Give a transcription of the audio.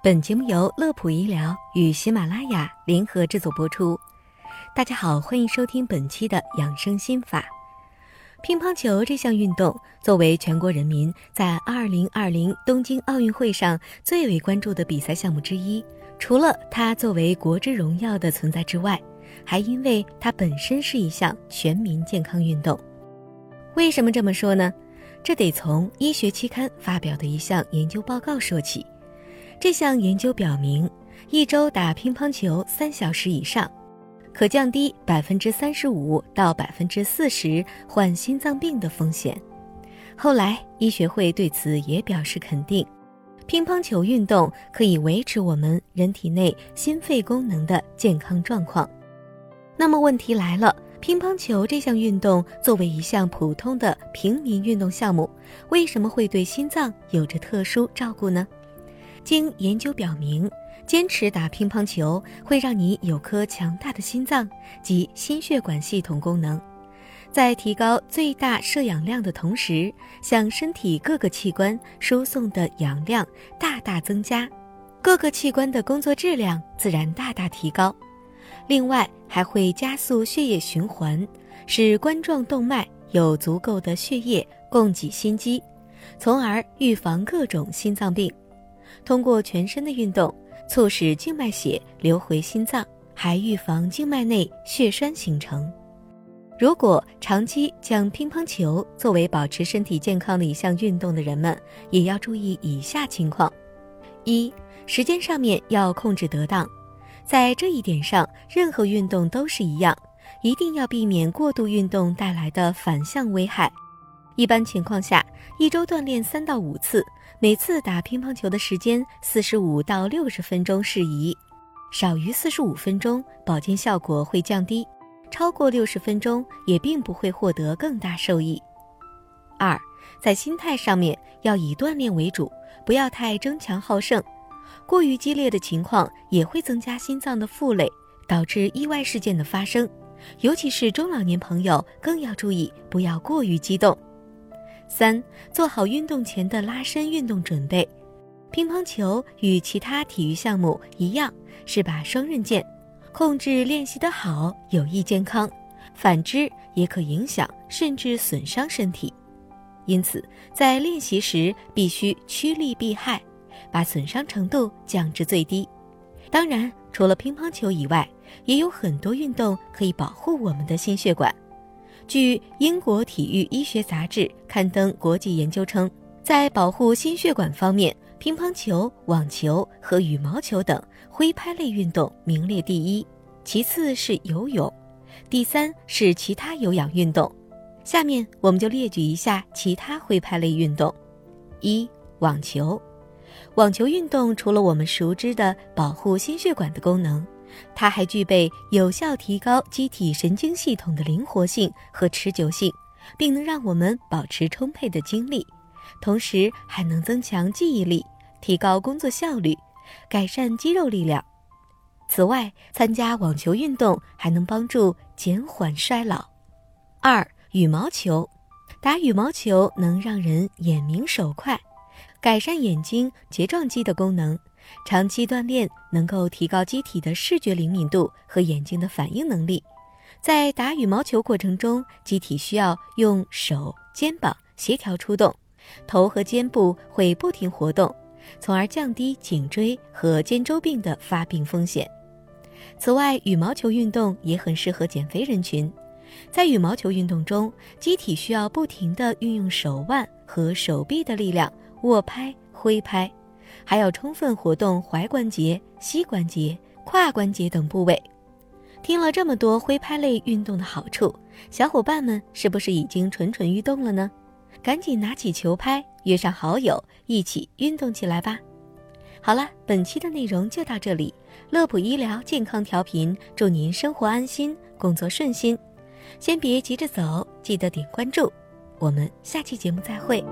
本节目由乐普医疗与喜马拉雅联合制作播出。大家好，欢迎收听本期的养生心法。乒乓球这项运动作为全国人民在2020东京奥运会上最为关注的比赛项目之一，除了它作为国之荣耀的存在之外，还因为它本身是一项全民健康运动。为什么这么说呢？这得从医学期刊发表的一项研究报告说起。这项研究表明，一周打乒乓球三小时以上，可降低百分之三十五到百分之四十患心脏病的风险。后来，医学会对此也表示肯定。乒乓球运动可以维持我们人体内心肺功能的健康状况。那么问题来了，乒乓球这项运动作为一项普通的平民运动项目，为什么会对心脏有着特殊照顾呢？经研究表明，坚持打乒乓球会让你有颗强大的心脏及心血管系统功能，在提高最大摄氧量的同时，向身体各个器官输送的氧量大大增加，各个器官的工作质量自然大大提高。另外，还会加速血液循环，使冠状动脉有足够的血液供给心肌，从而预防各种心脏病。通过全身的运动，促使静脉血流回心脏，还预防静脉内血栓形成。如果长期将乒乓球作为保持身体健康的一项运动的人们，也要注意以下情况：一、时间上面要控制得当，在这一点上，任何运动都是一样，一定要避免过度运动带来的反向危害。一般情况下，一周锻炼三到五次。每次打乒乓球的时间四十五到六十分钟适宜，少于四十五分钟保健效果会降低，超过六十分钟也并不会获得更大受益。二，在心态上面要以锻炼为主，不要太争强好胜，过于激烈的情况也会增加心脏的负累，导致意外事件的发生，尤其是中老年朋友更要注意，不要过于激动。三，做好运动前的拉伸运动准备。乒乓球与其他体育项目一样，是把双刃剑，控制练习的好有益健康，反之也可影响甚至损伤身体。因此，在练习时必须趋利避害，把损伤程度降至最低。当然，除了乒乓球以外，也有很多运动可以保护我们的心血管。据英国体育医学杂志刊登国际研究称，在保护心血管方面，乒乓球、网球和羽毛球等挥拍类运动名列第一，其次是游泳，第三是其他有氧运动。下面我们就列举一下其他挥拍类运动：一、网球。网球运动除了我们熟知的保护心血管的功能。它还具备有效提高机体神经系统的灵活性和持久性，并能让我们保持充沛的精力，同时还能增强记忆力，提高工作效率，改善肌肉力量。此外，参加网球运动还能帮助减缓衰老。二、羽毛球，打羽毛球能让人眼明手快，改善眼睛睫状肌的功能。长期锻炼能够提高机体的视觉灵敏度和眼睛的反应能力。在打羽毛球过程中，机体需要用手、肩膀协调出动，头和肩部会不停活动，从而降低颈椎和肩周病的发病风险。此外，羽毛球运动也很适合减肥人群。在羽毛球运动中，机体需要不停地运用手腕和手臂的力量握拍、挥拍。还要充分活动踝关节、膝关节、胯关节等部位。听了这么多挥拍类运动的好处，小伙伴们是不是已经蠢蠢欲动了呢？赶紧拿起球拍，约上好友，一起运动起来吧！好了，本期的内容就到这里。乐普医疗健康调频，祝您生活安心，工作顺心。先别急着走，记得点关注。我们下期节目再会。